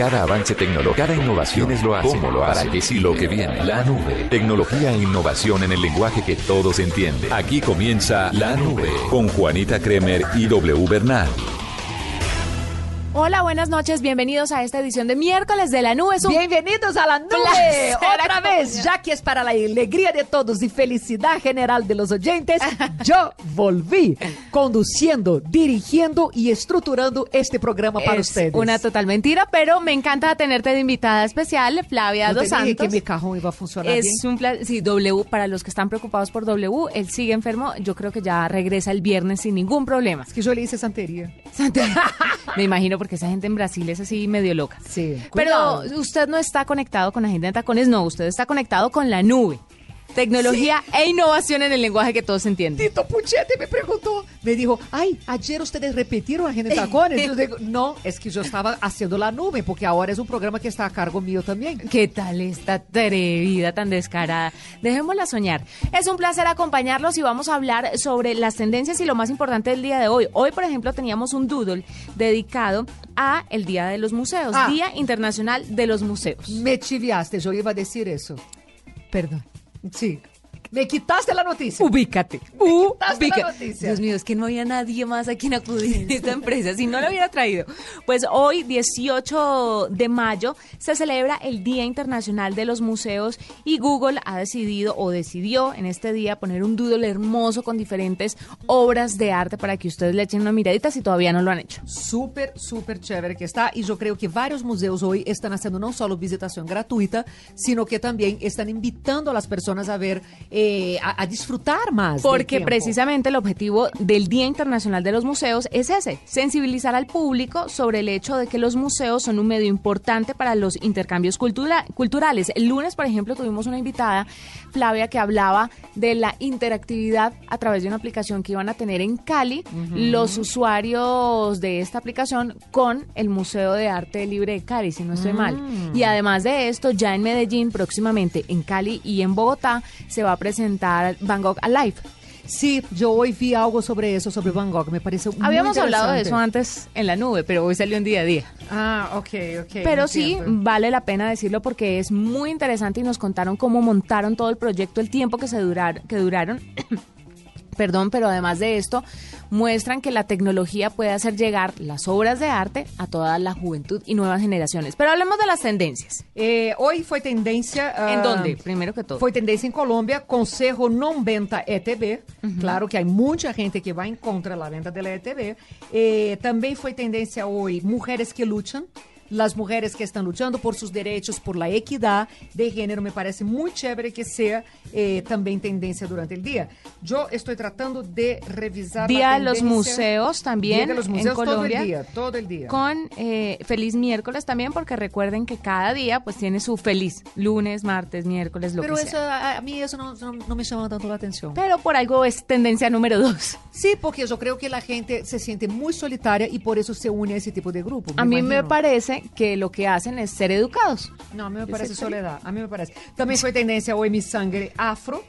Cada avance tecnológico, cada innovación es lo hace. ¿Cómo lo? Para que sí lo que viene. La nube. Tecnología e innovación en el lenguaje que todos entienden. Aquí comienza La Nube con Juanita Kremer y W Bernal. Hola, buenas noches, bienvenidos a esta edición de miércoles de la nube. Un Bienvenidos a la nube. Otra vez, ya que es para la alegría de todos y felicidad general de los oyentes, yo volví conduciendo, dirigiendo y estructurando este programa para es ustedes. una total mentira, pero me encanta tenerte de invitada especial, Flavia te Dos dije Santos. que mi cajón iba a funcionar Es bien. un plan, sí, W, para los que están preocupados por W, él sigue enfermo, yo creo que ya regresa el viernes sin ningún problema. Es que yo le hice santería. Me imagino porque esa gente en Brasil es así medio loca. Sí, Pero cuidado. usted no está conectado con Agenda de Tacones, no, usted está conectado con la nube. Tecnología e innovación en el lenguaje que todos entienden. Tito Puchete me preguntó, me dijo, ay, ayer ustedes repitieron Agenda Tacones. Yo digo, no, es que yo estaba haciendo la nube, porque ahora es un programa que está a cargo mío también. ¿Qué tal esta atrevida tan descarada? Dejémosla soñar. Es un placer acompañarlos y vamos a hablar sobre las tendencias y lo más importante del día de hoy. Hoy, por ejemplo, teníamos un doodle dedicado a el Día de los Museos, Ah. Día Internacional de los Museos. Me chiviaste, yo iba a decir eso. Perdón. Sí. Me quitaste la noticia. Ubícate. quitaste la Ubica- noticia. Dios mío, es que no había nadie más a quien acudir en esta empresa si no lo hubiera traído. Pues hoy, 18 de mayo, se celebra el Día Internacional de los Museos y Google ha decidido o decidió en este día poner un doodle hermoso con diferentes obras de arte para que ustedes le echen una miradita si todavía no lo han hecho. Súper, súper chévere que está. Y yo creo que varios museos hoy están haciendo no solo visitación gratuita, sino que también están invitando a las personas a ver, eh, a, a disfrutar más. Porque precisamente el objetivo del Día Internacional de los Museos es ese, sensibilizar al público sobre el hecho de que los museos son un medio importante para los intercambios cultura- culturales. El lunes, por ejemplo, tuvimos una invitada, Flavia, que hablaba de la interactividad a través de una aplicación que iban a tener en Cali los usuarios de esta aplicación con el Museo de Arte Libre de Cali, si no estoy mal. Y además de esto, ya en Medellín, próximamente en Cali y en Bogotá, se va a presentar Van Gogh Alive. Sí, yo hoy vi algo sobre eso, sobre Van Gogh. Me pareció muy Habíamos hablado de eso antes en la nube, pero hoy salió en día a día. Ah, ok, ok. Pero sí, vale la pena decirlo porque es muy interesante y nos contaron cómo montaron todo el proyecto, el tiempo que se durar, que duraron. Perdón, pero además de esto, muestran que la tecnología puede hacer llegar las obras de arte a toda la juventud y nuevas generaciones. Pero hablemos de las tendencias. Eh, hoy fue tendencia. ¿En ah, dónde? Primero que todo. Foi tendência em Colômbia, Conselho não venta ETB. Claro que há muita gente que vai em contra da venda da ETB. Eh, também foi tendência hoje Mulheres que Lutam. Las mujeres que están luchando por sus derechos, por la equidad de género, me parece muy chévere que sea eh, también tendencia durante el día. Yo estoy tratando de revisar Día la de los museos también Día de los en museos Colombia. todo el día, todo el día. Con eh, feliz miércoles también, porque recuerden que cada día pues tiene su feliz lunes, martes, miércoles, lo Pero que eso, sea. a, a mí eso no, no- no me llama tanto la atención. Pero por algo es tendencia número dos. Sí, porque yo creo que la gente se siente muy solitaria y por eso se une a ese tipo de grupo. A mí me imagino. parece que lo que hacen es ser educados. No, a mí me parece soledad. A mí me parece. También fue tendencia hoy mi sangre afro.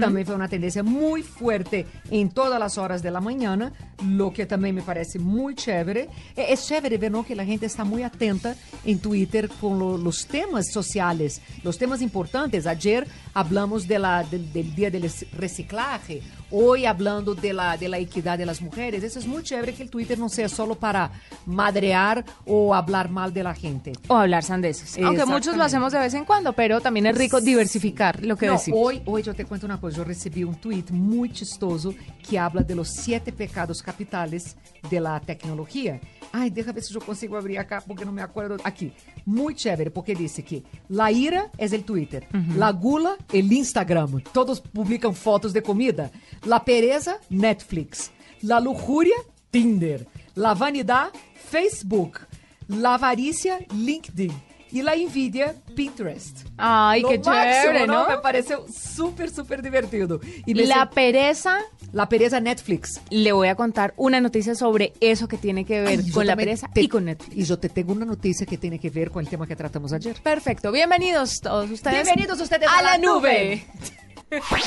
También fue una tendencia muy fuerte en todas las horas de la mañana, lo que también me parece muy chévere. E- Es chévere ver ¿no? que la gente está muy atenta en Twitter con lo- los temas sociales, los temas importantes. Ayer hablamos de la, del, del Día del Reciclaje, hoy hablando de la, de la equidad de las mujeres. Eso es muy chévere que el Twitter no sea solo para madrear o hablar mal de la gente. O hablar sandeces. Aunque muchos lo hacemos de vez en cuando, pero también es rico diversificar lo que No, decimos. hoy, hoy yo te cuento una cosa. Yo recibí un tweet muy chistoso que habla de los siete pecados capitales de la tecnología. Ay, déjame ver si yo consigo abrir acá porque no me acuerdo. Aquí. Muy chévere porque dice que la ira es el Twitter, la gula, el Instagram. Todos publican fotos de comida. La pereza, Netflix. La lujuria, Tinder. La vanidad, Facebook. la avaricia LinkedIn y la envidia Pinterest. Ay, Lo qué máximo, chévere, ¿no? Me pareció súper, súper divertido. Y me La pereza, la pereza Netflix. le voy a contar una noticia sobre eso que tiene que ver Ay, con la pereza te- y con Netflix. Y yo te tengo una noticia que tiene que ver con el tema que tratamos ayer. Perfecto, bienvenidos todos ustedes. Bienvenidos ustedes a, a la la nube.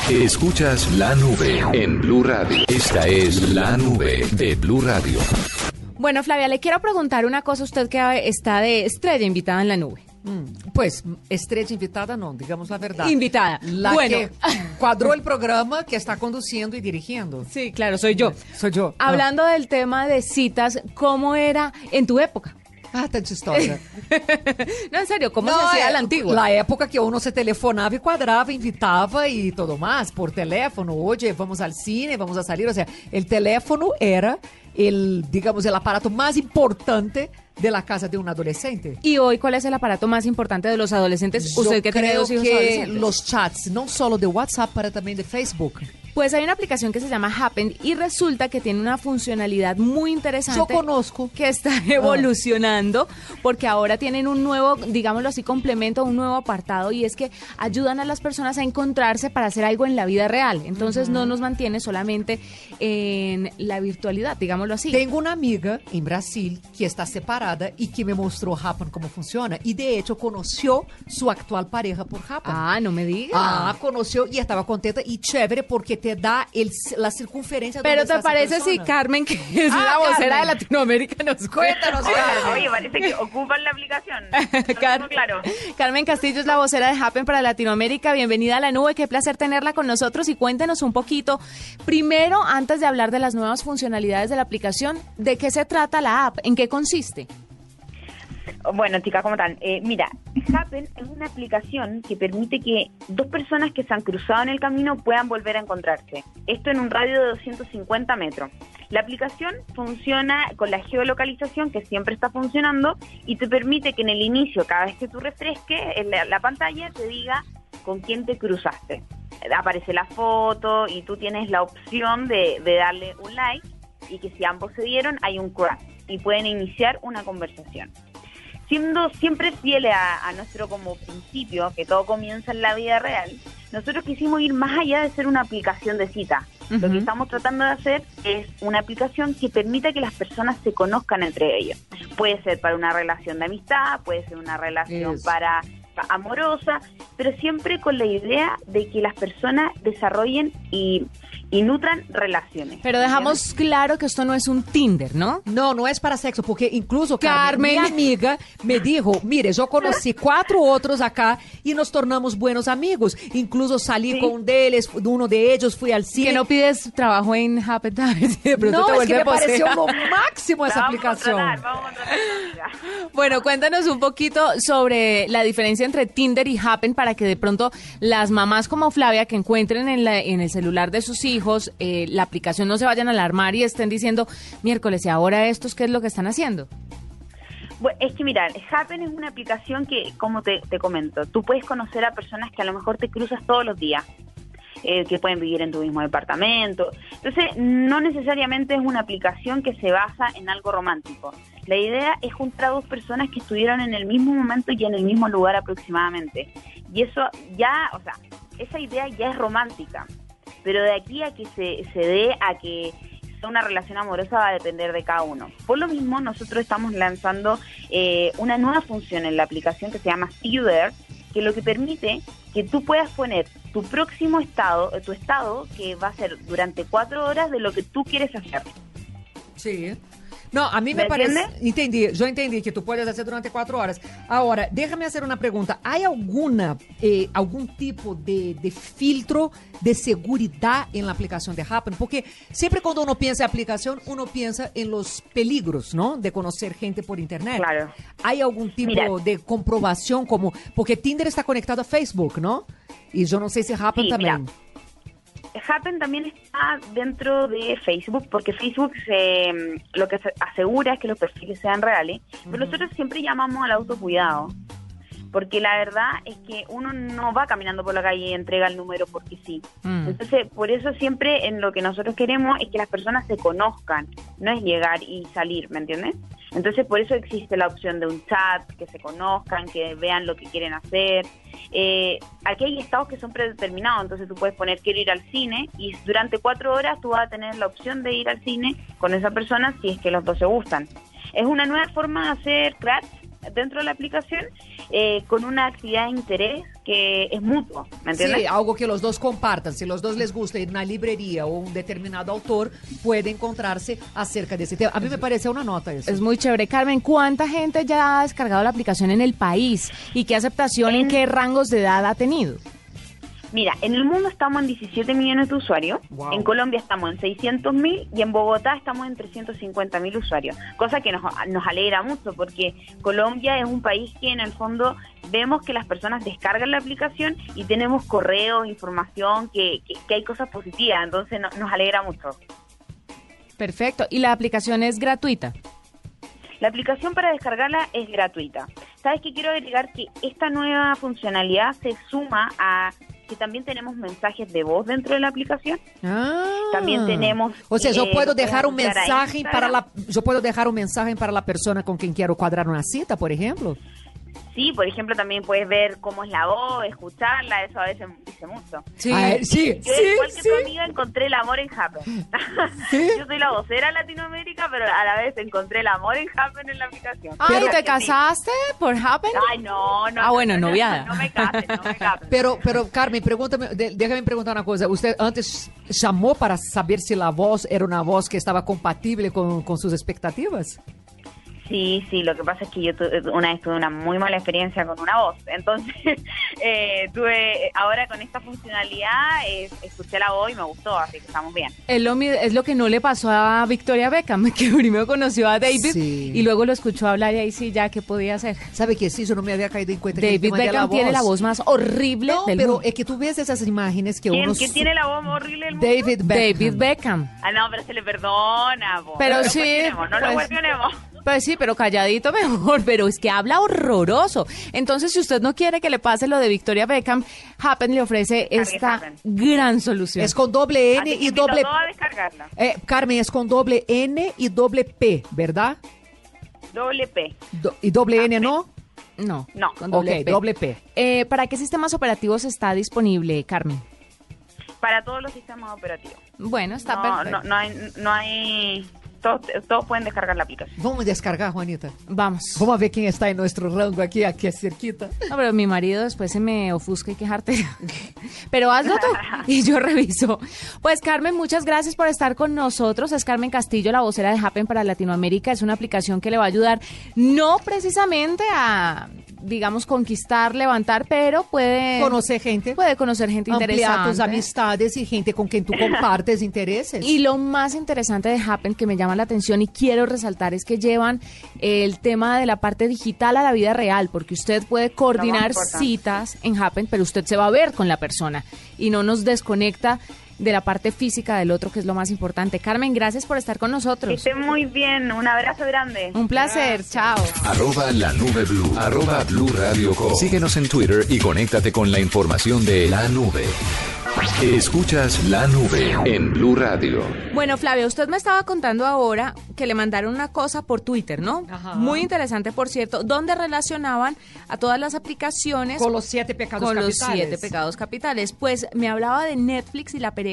Escuchas la nube en Blue Radio. Esta es la nube de Blue Radio. Bueno, Flavia, le quiero preguntar una cosa a usted que está de estrella invitada en la nube. Mm, Pues, estrella invitada no, digamos la verdad. Invitada. La Bueno. que cuadró el programa, que está conduciendo y dirigiendo. Sí, claro, soy yo. Soy yo. Hablando del tema de citas, ¿cómo era en tu época? Ah, tanta história. No, en serio, ¿cómo se Não, hacía é, la antigua? Na época que uno se telefonava e quadrava, invitava e tudo mais, por teléfono. Hoje vamos al cine, vamos a salir. O sea, el teléfono era el, digamos, el aparato más importante de la casa de un adolescente. Y hoy, ¿cuál es el aparato más importante de los adolescentes? Yo Usted que tiene dos hijos que adolescentes. los chats, no solo de WhatsApp, para también de Facebook. Pues hay una aplicación que se llama Happen y resulta que tiene una funcionalidad muy interesante. Yo conozco. que está evolucionando porque ahora tienen un nuevo, digámoslo así, complemento, un nuevo apartado y es que ayudan a las personas a encontrarse para hacer algo en la vida real. Entonces no nos mantiene solamente en la virtualidad, digámoslo así. Tengo una amiga en Brasil que está separada y que me mostró Happen cómo funciona. Y de hecho conoció su actual pareja por Happen. Ah, no me diga. Ah, conoció y estaba contenta y chévere porque te da el, la circunferencia. Pero donde ¿te parece si. Carmen, que es Ah, la vocera Carmen. de Latinoamérica, nos Cuéntanos, cuenta? Carmen. Oye, parece que ocupan la aplicación. Car- claro. Carmen Castillo es la vocera de Happen para Latinoamérica. Bienvenida a la nube. Qué placer tenerla con nosotros y cuéntenos un poquito. Primero, antes de hablar de las nuevas funcionalidades de la aplicación, ¿de qué se trata la app? ¿En qué consiste? Bueno, chicas, ¿cómo están? Eh, mira, Happen es una aplicación que permite que dos personas que se han cruzado en el camino puedan volver a encontrarse. Esto en un radio de 250 metros. La aplicación funciona con la geolocalización que siempre está funcionando y te permite que en el inicio, cada vez que tú refresques en la, la pantalla, te diga con quién te cruzaste. Aparece la foto y tú tienes la opción de, de darle un like y que si ambos se dieron hay un crush y pueden iniciar una conversación siendo siempre fieles a, a nuestro como principio, que todo comienza en la vida real, nosotros quisimos ir más allá de ser una aplicación de cita. Lo que estamos tratando de hacer es una aplicación que permita que las personas se conozcan entre ellos. Puede ser para una relación de amistad, puede ser una relación para pa- amorosa, pero siempre con la idea de que las personas desarrollen y, y nutran relaciones. Pero dejamos claro que esto no es un Tinder, ¿no? No, no es para sexo, porque incluso Carmen, Carmen. mi amiga me dijo, mire, yo conocí cuatro otros acá y nos tornamos buenos amigos. Incluso salí Sí. con un de ellos, uno de ellos fui al cine. Que no pides trabajo en pronto No, te es que me posea. pareció lo máximo esa vamos a aplicación. vamos a contratar a una amiga. Bueno, cuéntanos un poquito sobre la diferencia entre Tinder y Happen para que de pronto las mamás como Flavia que encuentren en, la- en el celular de sus hijos eh, la aplicación no se vayan a alarmar y estén diciendo miércoles y ahora estos qué es lo que están haciendo. Bueno, es que mira, Happen es una aplicación que, como te, te comento, tú puedes conocer a personas que a lo mejor te cruzas todos los días, eh, que pueden vivir en tu mismo departamento. Entonces, no necesariamente es una aplicación que se basa en algo romántico. La idea es juntar a dos personas que estuvieron en el mismo momento y en el mismo lugar aproximadamente. Y eso ya, o sea, esa idea ya es romántica. Pero de aquí a que se, se dé a que sea una relación amorosa va a depender de cada uno. Por lo mismo, nosotros estamos lanzando eh, una nueva función en la aplicación que se llama See You There, que lo que permite que tú puedas poner tu próximo estado, eh, tu estado, que va a ser durante cuatro horas de lo que tú quieres hacer. Sí. No, a mí me, ¿Me parece... entiende? Entendí, yo entendí que tú puedes hacer durante cuatro horas. Ahora, déjame hacer una pregunta. ¿Hay alguna, eh, algún tipo de, de filtro de seguridad en la aplicación de Happen? Porque siempre cuando uno piensa en aplicación, uno piensa en los peligros, ¿no? De conocer gente por internet. Claro. ¿Hay algún tipo Mira. de comprobación como... Porque Tinder está conectado a Facebook, ¿no? Y yo no sé si Happen Sí, también. mira. Happen también está dentro de Facebook, porque Facebook se, mm, lo que se asegura es que los perfiles sean reales, pero nosotros siempre llamamos al autocuidado, porque la verdad es que uno no va caminando por la calle y entrega el número porque sí. Mm. Entonces, por eso siempre en lo que nosotros queremos es que las personas se conozcan, no es llegar y salir, ¿me entiendes? Entonces, por eso existe la opción de un chat, que se conozcan, que vean lo que quieren hacer. Eh, aquí hay estados que son predeterminados, entonces tú puedes poner quiero ir al cine y durante cuatro horas tú vas a tener la opción de ir al cine con esa persona si es que los dos se gustan. Es una nueva forma de hacer crafts dentro de la aplicación eh, con una actividad de interés que es mutuo, ¿me entiendes? Sí, algo que los dos compartan. Si los dos les gusta ir a una librería o un determinado autor, puede encontrarse acerca de ese tema. A mí me parece una nota eso. Es muy chévere. Carmen, ¿cuánta gente ya ha descargado la aplicación en el país? ¿Y qué aceptación en, En- qué rangos de edad ha tenido? Mira, en el mundo estamos en 17 millones de usuarios, Wow. en Colombia estamos en 600 mil y en Bogotá estamos en 350 mil usuarios, cosa que nos, nos alegra mucho porque Colombia es un país que en el fondo vemos que las personas descargan la aplicación y tenemos correos, información, que, que, que hay cosas positivas, entonces no- nos alegra mucho. Perfecto. ¿Y la aplicación es gratuita? La aplicación para descargarla es gratuita. ¿Sabes qué quiero agregar? Que esta nueva funcionalidad se suma a que también tenemos mensajes de voz dentro de la aplicación. Ah. También tenemos, O sea, yo eh, puedo dejar un mensaje para la yo puedo dejar un mensaje para la persona con quien quiero cuadrar una cita, por ejemplo. Sí, por ejemplo, también puedes ver cómo es la voz, escucharla, eso a veces dice mucho. Sí. Ah, eh, sí, Yo, sí, igual que sí. tu amiga, encontré el amor en Happen. Yo soy la vocera Latinoamérica, pero a la vez encontré el amor en Happen en la aplicación. Ay, Pero ¿te sí. casaste por Happen? Ay, no, no. Ah, no, bueno, no, no, noviada. No, me cases, no me cases. Pero, pero Carmen, pregúntame, déjame preguntar una cosa. ¿Usted antes llamó para saber si la voz era una voz que estaba compatible con, con sus expectativas? Sí, sí, lo que pasa es que yo tu- una vez tuve una muy mala experiencia con una voz. Entonces, eh, tuve, ahora con esta funcionalidad, eh, escuché la voz y me gustó, así que estamos bien. Es lo, es lo que no le pasó a Victoria Beckham, que primero conoció a David Sí. y luego lo escuchó hablar y ahí sí ya, ¿qué podía hacer? ¿Sabe que sí? Yo no me había caído en cuenta que David de Beckham tiene la voz más horrible No, del pero mundo. es que tú ves esas imágenes que ¿Quién, uno... quién tiene la voz más horrible del mundo? David Beckham. David Beckham. Ah, no, pero se le perdona. po. Pero no lo sí, cuestionemos, no lo pues- cuestionemos. Pues sí, pero calladito mejor, pero es que habla horroroso. Entonces, si usted no quiere que le pase lo de Victoria Beckham, Happen le ofrece esta gran solución. Es con doble N y doble... a descargarla. Eh, Carmen, es con doble N y doble P, ¿verdad? Doble P. Do- ¿Y doble N no? no, No. con doble ok, P. doble P. Eh, ¿Para qué sistemas operativos está disponible, Carmen? Para todos los sistemas operativos. Bueno, está No, perfecto. no, no hay... No hay todos, todos pueden descargar la aplicación. Vamos a descargar, Juanita. Vamos. Vamos a ver quién está en nuestro rango aquí, aquí cerquita. No, pero mi marido después se me ofusca y quejarte. Pero hazlo tú y yo reviso. Pues Carmen, muchas gracias por estar con nosotros. Es Carmen Castillo, la vocera de Happen para Latinoamérica. Es una aplicación que le va a ayudar no precisamente a, digamos, conquistar, levantar, pero puede Conocer gente. puede conocer gente Ampliar interesante. tus amistades y gente con quien tú compartes intereses. Y lo más interesante de Happen que me llama la atención y quiero resaltar es que llevan el tema de la parte digital a la vida real, porque usted puede coordinar citas en Happen, pero usted se va a ver con la persona y no nos desconecta de la parte física del otro, que es lo más importante. Carmen, gracias por estar con Que nosotros. estén muy bien. Un abrazo grande. Un placer, chao. Arroba la nube blue. Arroba blue radio com. Síguenos en Twitter y conéctate con la información de la nube. Escuchas la nube en Blue Radio. Bueno, Flavia, usted me estaba contando ahora que le mandaron una cosa por Twitter, ¿no? Ajá. Muy interesante, por cierto, donde relacionaban a todas las aplicaciones Con los siete pecados con los capitales. siete pecados capitales. Pues me hablaba de Netflix y la pereza,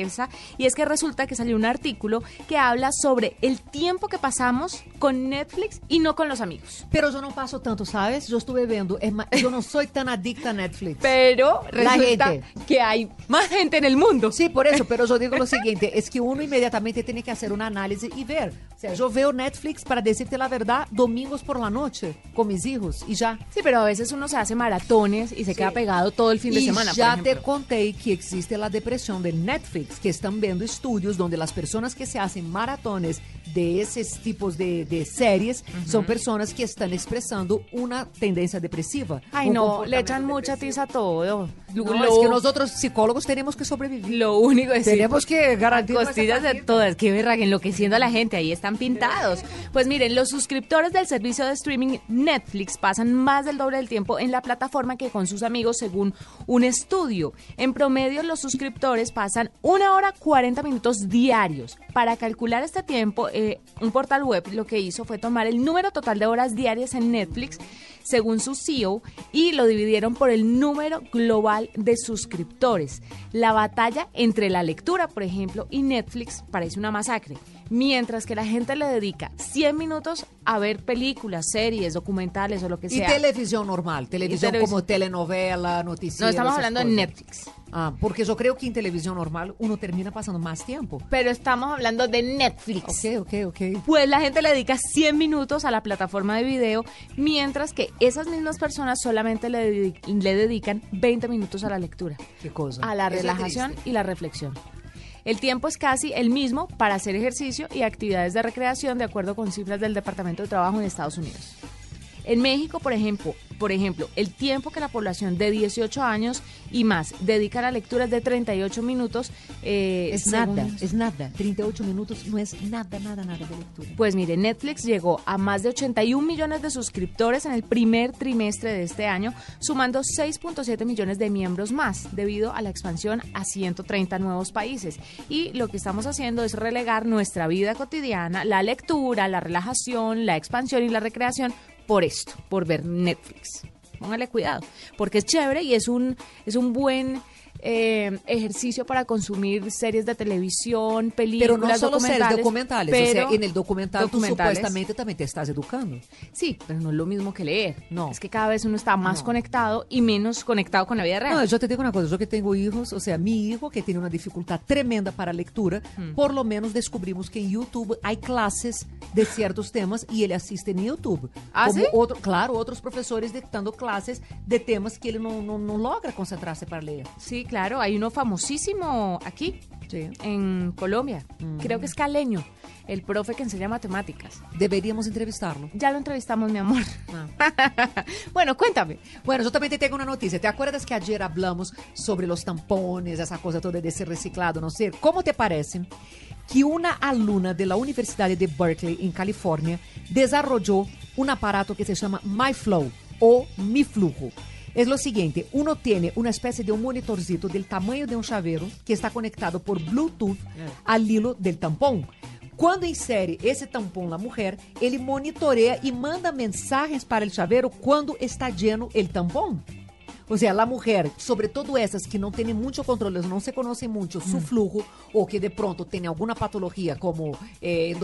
y es que resulta que salió un artículo que habla sobre el tiempo que pasamos con Netflix y no con los amigos. Pero yo no paso tanto, ¿sabes? Yo estuve viendo, es más, yo no soy tan adicta a Netflix. Pero resulta que hay más gente en el mundo. Sí, por eso, pero yo digo lo siguiente, es que uno inmediatamente tiene que hacer una análisis y ver. O sea, yo veo Netflix, para decirte la verdad, domingos por la noche con mis hijos y ya. Sí, pero a veces uno se hace maratones y se Sí. queda pegado todo el fin de y semana. por ya te ejemplo. conté que existe la depresión de Netflix, que están viendo estudios donde las personas que se hacen maratones de esos tipos de, de series son personas que están expresando una tendencia depresiva. Ay, un no, le echan mucha tiza a todo. No, Lo- es que nosotros psicólogos tenemos que sobrevivir. Lo único es Tenemos que garantizar costillas de todas, qué verga, enloqueciendo a la gente, ahí están pintados. Pues miren, los suscriptores del servicio de streaming Netflix pasan más del doble del tiempo en la plataforma que con sus amigos según un estudio. En promedio, los suscriptores pasan una hora 40 minutos diarios. Para calcular este tiempo, eh, un portal web lo que hizo fue tomar el número total de horas diarias en Netflix, según su CEO, y lo dividieron por el número global de suscriptores. La batalla entre la lectura, por ejemplo, y Netflix parece una masacre. Mientras que la gente le dedica 100 minutos a ver películas, series, documentales o lo que Y sea. televisión normal, televisión televisión. como telenovela, noticias. No, estamos hablando de Netflix. Ah, porque yo creo que en televisión normal uno termina pasando más tiempo. Pero estamos hablando de Netflix. Ok, ok, ok. Pues la gente le dedica 100 minutos a la plataforma de video, mientras que esas mismas personas solamente le, le dedican 20 minutos a la lectura, Qué cosa. a la Eso relajación y la reflexión. El tiempo es casi el mismo para hacer ejercicio y actividades de recreación, de acuerdo con cifras del Departamento de Trabajo en Estados Unidos. En México, por ejemplo, por ejemplo, el tiempo que la población de 18 años y más dedica a la lectura es de 38 minutos. eh, Es nada, es nada. 38 minutos no es nada, nada, nada de lectura. Pues mire, Netflix llegó a más de 81 millones de suscriptores en el primer trimestre de este año, sumando 6.7 millones de miembros más, debido a la expansión a 130 nuevos países. Y lo que estamos haciendo es relegar nuestra vida cotidiana, la lectura, la relajación, la expansión y la recreación por esto, por ver Netflix. Póngale cuidado, porque es chévere y es un, es un buen eh, ejercicio para consumir series de televisión, películas, Pero no solo series documentales. o sea, pero- en el documental tú documentales. supuestamente también te estás educando. Sí, pero no es lo mismo que leer. No. Es que cada vez uno está más No. conectado y menos conectado con la vida real. No, yo te digo una cosa, yo que tengo hijos, o sea, mi hijo que tiene una dificultad tremenda para lectura, Hmm. por lo menos descubrimos que en YouTube hay clases de ciertos temas y él asiste en YouTube. ¿Ah, Como sí? otro, claro, otros profesores dictando clases de temas que él no, no, no logra concentrarse para leer. Sí, claro, hay uno famosísimo aquí, Sí. en Colombia. Mm. Creo que es Caleño, el profe que enseña matemáticas. Deberíamos entrevistarlo. Ya lo entrevistamos, mi amor. Ah. bueno, cuéntame. Bueno, yo también te tengo una noticia. ¿Te acuerdas que ayer hablamos sobre los tampones, esa cosa toda de ser reciclado, no sé? ¿Cómo te parece que una aluna de la Universidad de Berkeley, en California, desarrolló un aparato que se llama MyFlow o Mi Flujo? Es lo siguiente, uno tiene una especie de un monitorcito del tamaño de un chavero que está conectado por Bluetooth al hilo del tampón. Quando insere esse tampão na mulher, ele monitoreia e manda mensagens para o chaveiro quando está lleno el tampão. O sea, la mujer, sobre todo essas que não têm muito controle, não se conhecem muito su flujo, ou que de pronto têm alguma patologia como eh,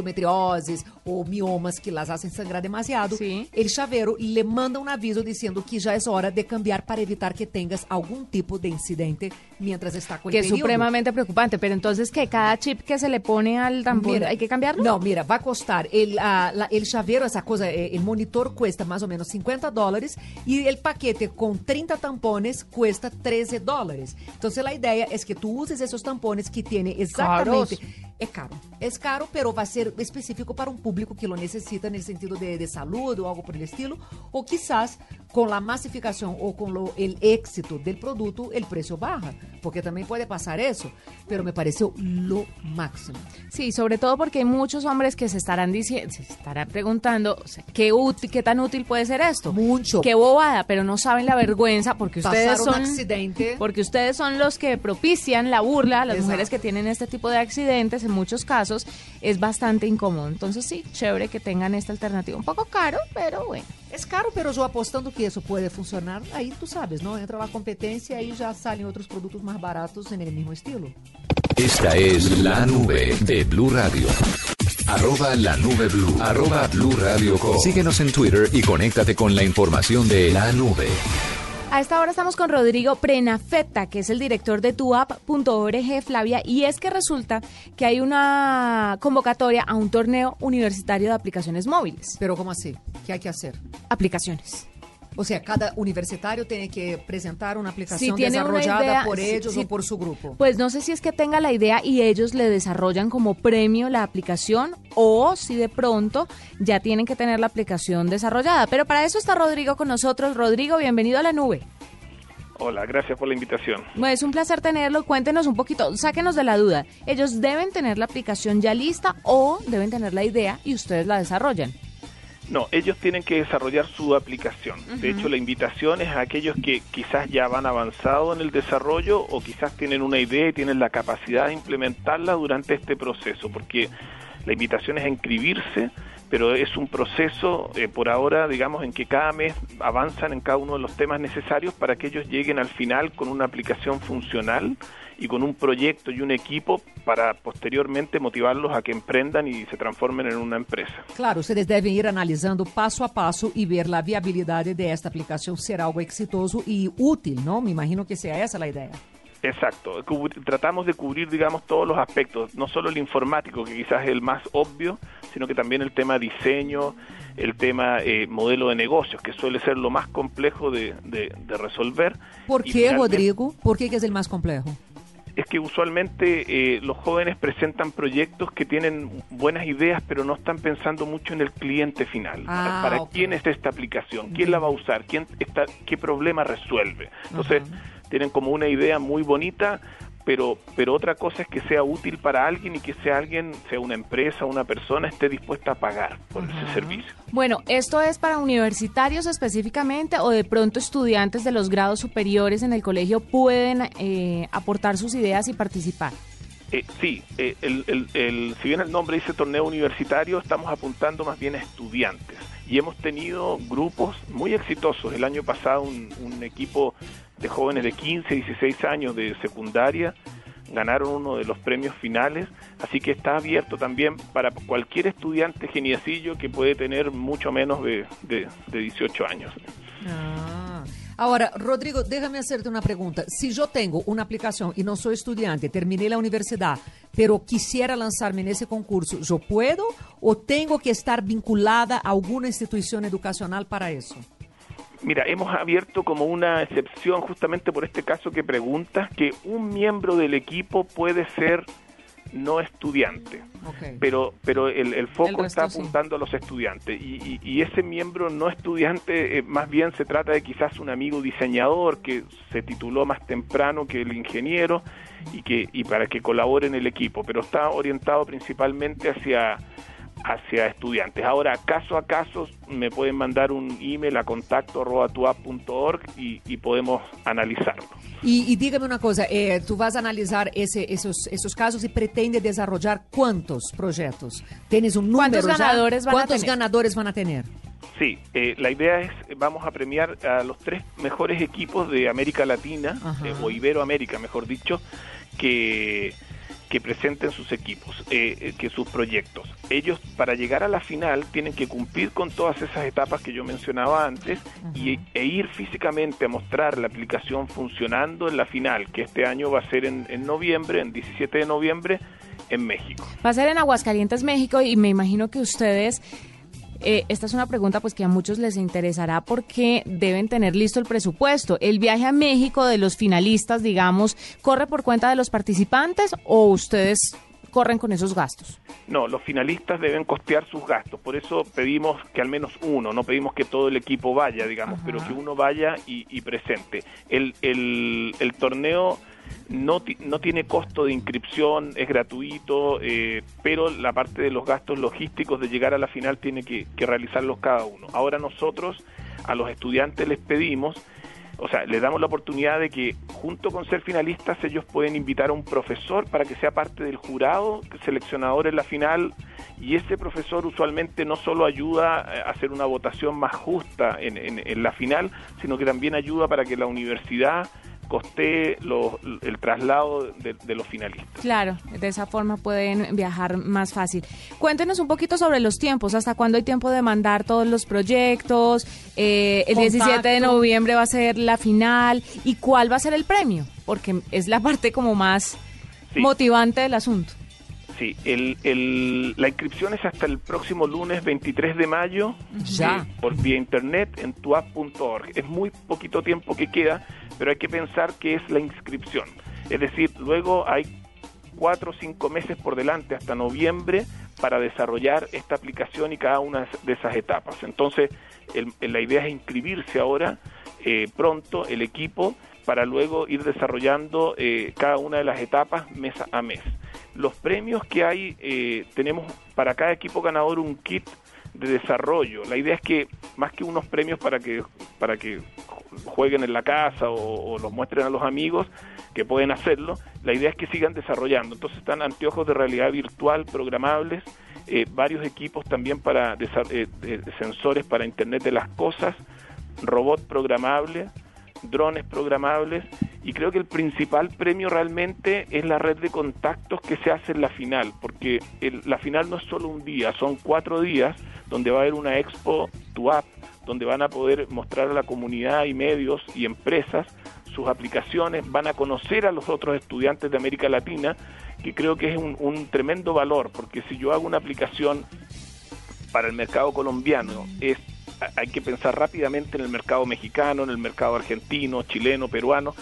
ou miomas que las hacen sangrar demasiado, Sim. el chaveiro le manda um aviso dizendo que já é hora de cambiar para evitar que tengas algum tipo de incidente mientras está com el Que es supremamente preocupante. Pero entonces, ¿qué? ¿Cada chip que se le pone al tampón hay que cambiarlo? Não, mira, vai custar. El, ah, la- el chaveiro, essa coisa, eh, el monitor cuesta mais ou menos 50 dólares e el paquete com 30 tampones cuesta 13 dólares. Então, a ideia é que tu uses esses tampones que tem exatamente... É caro. É caro, pero vai ser específico para um público que lo necessita no sentido de, de saúde ou algo por el estilo. Ou quizás com a massificação ou com lo, el éxito del produto, el preço baja. Porque também pode passar isso. Pero me pareceu lo máximo. Sí, sobre todo porque hay muchos hombres que se estarán diciendo, se estarán preguntando, o sea, ¿qué, útil, ¿qué tan útil puede ser esto? Mucho. Qué bobada, pero no saben la vergüenza porque ustedes Pasar un son accidente. porque ustedes son los que propician la burla a las Exacto. mujeres que tienen este tipo de accidentes. En muchos casos es bastante incómodo. Entonces sí, chévere que tengan esta alternativa. Un poco caro, pero bueno. Es caro, pero yo apostando que eso puede funcionar, ahí tú sabes, ¿no? Entra la competencia y ya salen otros productos más baratos en el mismo estilo. Esta es la nube de Blue Radio. Arroba la nube blue. Arroba blue radio com. Síguenos en Twitter y conéctate con la información de la nube. A esta hora estamos con Rodrigo Prenafeta, que es el director de tuapp.org, Flavia, y es que resulta que hay una convocatoria a un torneo universitario de aplicaciones móviles. Pero ¿cómo así? ¿Qué hay que hacer? Aplicaciones. O sea, cada universitario tiene que presentar una aplicación Si tiene una desarrollada idea, por ellos si- o por su grupo. Pues no sé si es que tenga la idea y ellos le desarrollan como premio la aplicación o si de pronto ya tienen que tener la aplicación desarrollada. Pero para eso está Rodrigo con nosotros. Rodrigo, bienvenido a la nube. Hola, gracias por la invitación. Bueno, es un placer tenerlo. Cuéntenos un poquito, sáquenos de la duda. ¿Ellos deben tener la aplicación ya lista o deben tener la idea y ustedes la desarrollan? No, ellos tienen que desarrollar su aplicación. De hecho, la invitación es a aquellos que quizás ya van avanzado en el desarrollo o quizás tienen una idea y tienen la capacidad de implementarla durante este proceso, porque La invitación es a inscribirse, pero es un proceso eh, por ahora, digamos, en que cada mes avanzan en cada uno de los temas necesarios para que ellos lleguen al final con una aplicación funcional y con un proyecto y un equipo para posteriormente motivarlos a que emprendan y se transformen en una empresa. Claro, ustedes deben ir analizando paso a paso y ver la viabilidad de esta aplicación ser algo exitoso y útil, ¿no? Me imagino que sea esa la idea. Exacto, tratamos de cubrir, digamos, todos los aspectos, no solo el informático, que quizás es el más obvio, sino que también el tema diseño, el tema eh, modelo de negocios, que suele ser lo más complejo de, de- de resolver. ¿Por qué, Rodrigo? ¿Por qué que es el más complejo? Es que usualmente eh, los jóvenes presentan proyectos que tienen buenas ideas, pero no están pensando mucho en el cliente final. Ah, ¿Para quién es esta aplicación? ¿Quién la va a usar? ¿Quién está, ¿Qué problema resuelve? Entonces, tienen como una idea muy bonita, pero, pero otra cosa es que sea útil para alguien y que sea alguien, sea una empresa, una persona, esté dispuesta a pagar por ese servicio. Bueno, ¿esto es para universitarios específicamente o de pronto estudiantes de los grados superiores en el colegio pueden eh, aportar sus ideas y participar? Eh, sí, eh, el, el- el- si bien el nombre dice torneo universitario, estamos apuntando más bien a estudiantes. Y hemos tenido grupos muy exitosos. El año pasado un, un equipo de jóvenes de 15, 16 años de secundaria ganaron uno de los premios finales, así que está abierto también para cualquier estudiante geniecillo que puede tener mucho menos de, de, de 18 años. Ah. Ahora, Rodrigo, déjame hacerte una pregunta. Si yo tengo una aplicación y no soy estudiante, terminé la universidad, pero quisiera lanzarme en ese concurso, ¿yo puedo o tengo que estar vinculada a alguna institución educacional para eso? Mira, hemos abierto como una excepción justamente por este caso que preguntas, que un miembro del equipo puede ser no estudiante, pero pero el, el foco El está sí. apuntando a los estudiantes y, y- y ese miembro no estudiante eh, más bien se trata de quizás un amigo diseñador que se tituló más temprano que el ingeniero y que y para que colabore en el equipo, pero está orientado principalmente hacia hacia estudiantes. Ahora, caso a caso, me pueden mandar un email a contacto arroba tuapp.org y, y podemos analizarlo. Y, y dígame una cosa, eh, tú vas a analizar ese, esos, esos casos y pretende desarrollar cuántos proyectos. ¿Tienes un número ¿Cuántos ganadores van a ¿Cuántos tener? ganadores van a tener? Sí, eh, la idea es, vamos a premiar a los tres mejores equipos de América Latina, eh, o Iberoamérica, mejor dicho, que, que presenten sus equipos, eh, eh, que sus proyectos. Ellos, para llegar a la final, tienen que cumplir con todas esas etapas que yo mencionaba antes y, e ir físicamente a mostrar la aplicación funcionando en la final, que este año va a ser en, en noviembre, en 17 de noviembre, en México. Va a ser en Aguascalientes, México, y me imagino que ustedes, eh, esta es una pregunta pues que a muchos les interesará porque deben tener listo el presupuesto. ¿El viaje a México de los finalistas, digamos, corre por cuenta de los participantes o ustedes corren con esos gastos? No, los finalistas deben costear sus gastos, por eso pedimos que al menos uno, no pedimos que todo el equipo vaya, digamos, pero que uno vaya y, y presente. El, el, el torneo no, no tiene costo de inscripción, es gratuito, eh, pero la parte de los gastos logísticos de llegar a la final tiene que, que realizarlos cada uno. Ahora nosotros a los estudiantes les pedimos o sea, les damos la oportunidad de que junto con ser finalistas ellos pueden invitar a un profesor para que sea parte del jurado seleccionador en la final y ese profesor usualmente no solo ayuda a hacer una votación más justa en, en- en la final, sino que también ayuda para que la universidad costee lo- el traslado de, de los finalistas. Claro, de esa forma pueden viajar más fácil. Cuéntenos un poquito sobre los tiempos, hasta cuándo hay tiempo de mandar todos los proyectos, eh, el 17 de noviembre va a ser la final y cuál va a ser el premio, porque es la parte como más Sí. motivante del asunto. Sí, el, el- la inscripción es hasta el próximo lunes 23 de mayo Ya. eh, por vía internet en tuapp.org. Es muy poquito tiempo que queda, pero hay que pensar que es la inscripción. Es decir, luego hay cuatro o cinco meses por delante hasta noviembre para desarrollar esta aplicación y cada una de esas etapas. Entonces, el- la idea es inscribirse ahora eh, pronto el equipo para luego ir desarrollando eh, cada una de las etapas mes a mes. Los premios que hay, eh, tenemos para cada equipo ganador un kit de desarrollo. La idea es que más que unos premios para que para que jueguen en la casa o, los muestren a los amigos que pueden hacerlo, la idea es que sigan desarrollando. Entonces están anteojos de realidad virtual programables eh, varios equipos también para eh, eh, sensores para Internet de las cosas, robot programable, drones programables y creo que el principal premio realmente es la red de contactos que se hace en la final, porque el- la final no es solo un día, son cuatro días donde va a haber una expo, tu app, donde van a poder mostrar a la comunidad y medios y empresas sus aplicaciones, van a conocer a los otros estudiantes de América Latina, que creo que es un, un tremendo valor, porque si yo hago una aplicación para el mercado colombiano, es hay que pensar rápidamente en el mercado mexicano, en el mercado argentino, chileno, peruano,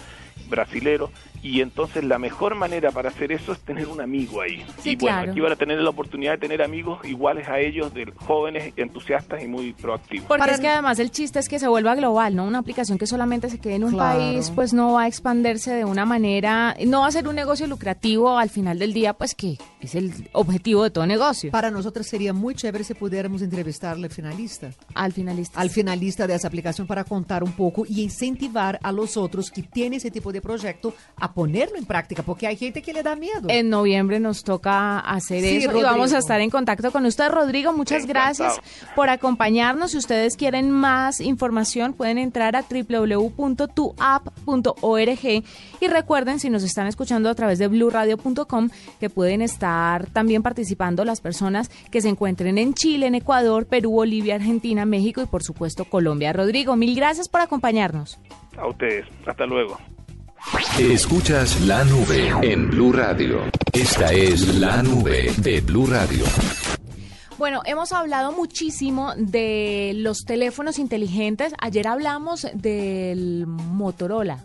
brasilero, y entonces la mejor manera para hacer eso es tener un amigo ahí. Sí, y bueno, claro. aquí van a tener la oportunidad de tener amigos iguales a ellos, de jóvenes, entusiastas y muy proactivos. Porque Para es que además el chiste es que se vuelva global, ¿no? Una aplicación que solamente se quede en un Claro. país, pues no va a expandirse de una manera, no va a ser un negocio lucrativo al final del día, pues que es el objetivo de todo negocio. Para nosotros sería muy chévere si pudiéramos entrevistarle al finalista. Al finalista. al finalista de esa aplicación para contar un poco y incentivar a los otros que tienen ese tipo de proyecto a ponerlo en práctica, porque hay gente que le da miedo. En noviembre nos toca hacer Sí, eso y vamos a estar en contacto con usted, Rodrigo. Muchas Encantado. gracias por acompañarnos. Si ustedes quieren más información, pueden entrar a www.tuapp.org y recuerden, si nos están escuchando a través de blueradio.com, que pueden estar también participando las personas que se encuentren en Chile, en Ecuador, Perú, Bolivia, Argentina, México y por supuesto Colombia. Rodrigo, mil gracias por acompañarnos. A ustedes, hasta luego. Escuchas la nube en Blue Radio. Esta es la nube de Blue Radio. Bueno, hemos hablado muchísimo de los teléfonos inteligentes. Ayer hablamos del Motorola.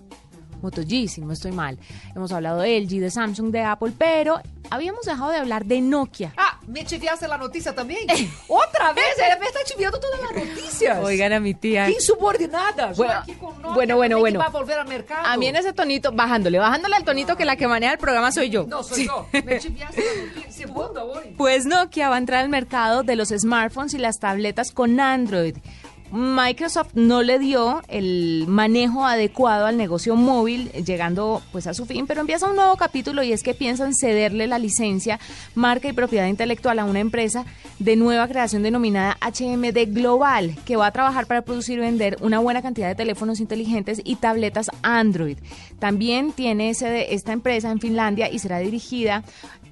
Moto G, si no estoy mal. Hemos hablado de LG, de Samsung, de Apple, pero habíamos dejado de hablar de Nokia. Ah, me chiviaste la noticia también. Otra vez, ella me está chiviando todas las noticias. Oigan a mi tía. Insubordinada. Yo Bueno, aquí con Nokia bueno, bueno, bueno. que va a volver al mercado. A mí en ese tonito, bajándole, bajándole al tonito que la que maneja el programa soy yo. No, soy yo. Me chiviaste la noticia. Segunda hoy. Pues Nokia va a entrar al mercado de los smartphones y las tabletas con Android. Microsoft no le dio el manejo adecuado al negocio móvil, llegando pues a su fin, pero empieza un nuevo capítulo y es que piensan cederle la licencia, marca y propiedad intelectual a una empresa de nueva creación denominada HMD Global, que va a trabajar para producir y vender una buena cantidad de teléfonos inteligentes y tabletas Android. También tiene sede esta empresa en Finlandia y será dirigida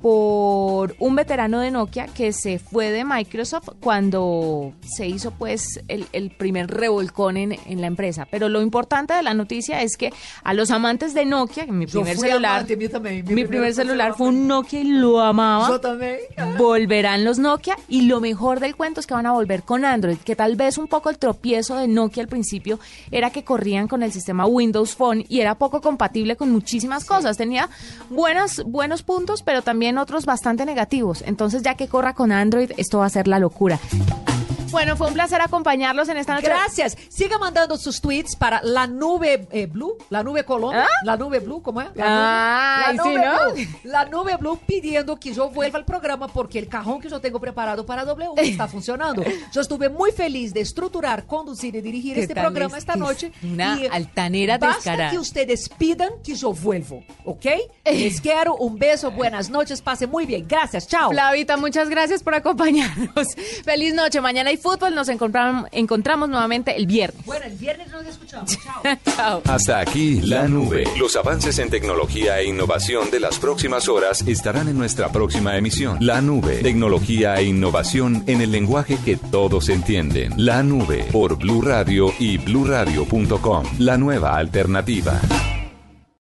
por un veterano de Nokia que se fue de Microsoft cuando se hizo pues el, el primer revolcón en, en la empresa. Pero lo importante de la noticia es que a los amantes de Nokia, que mi primer celular, amante, mío también, mi mi primer primer celular fue un Nokia y lo amaba. Yo también. Volverán los Nokia y lo mejor del cuento es que van a volver con Android, que tal vez un poco el tropiezo de Nokia al principio era que corrían con el sistema Windows Phone y era poco compatible con muchísimas cosas. Tenía buenos, buenos puntos, pero también otros bastante negativos. Entonces ya que corra con Android, esto va a ser la locura. Bueno, fue un placer acompañarlos en esta noche. Gracias. Siga mandando sus tweets para la nube eh, blue, la nube Colombia, ¿Ah? la nube blue, ¿cómo es? La Ah, nube, la sí, nube ¿no? blue, la nube blue pidiendo que yo vuelva al programa porque el cajón que yo tengo preparado para W está funcionando. Yo estuve muy feliz de estructurar, conducir y dirigir ¿Qué este programa es esta noche. una Y, eh, altanera basta descarada. que ustedes pidan que yo vuelvo, ¿ok? Les quiero un beso, buenas noches, pase muy bien. Gracias, chao. Flavita, muchas gracias por acompañarnos. Feliz noche. Mañana hay fútbol. Nos encontramos, encontramos nuevamente el viernes. Bueno, el viernes nos escuchamos. Chao. Chao. Hasta aquí la nube. Los avances en tecnología e innovación de las próximas horas estarán en nuestra próxima emisión. La nube. Tecnología e innovación en el lenguaje que todos entienden. La nube por Blue Radio y bluradio.com. La nueva alternativa.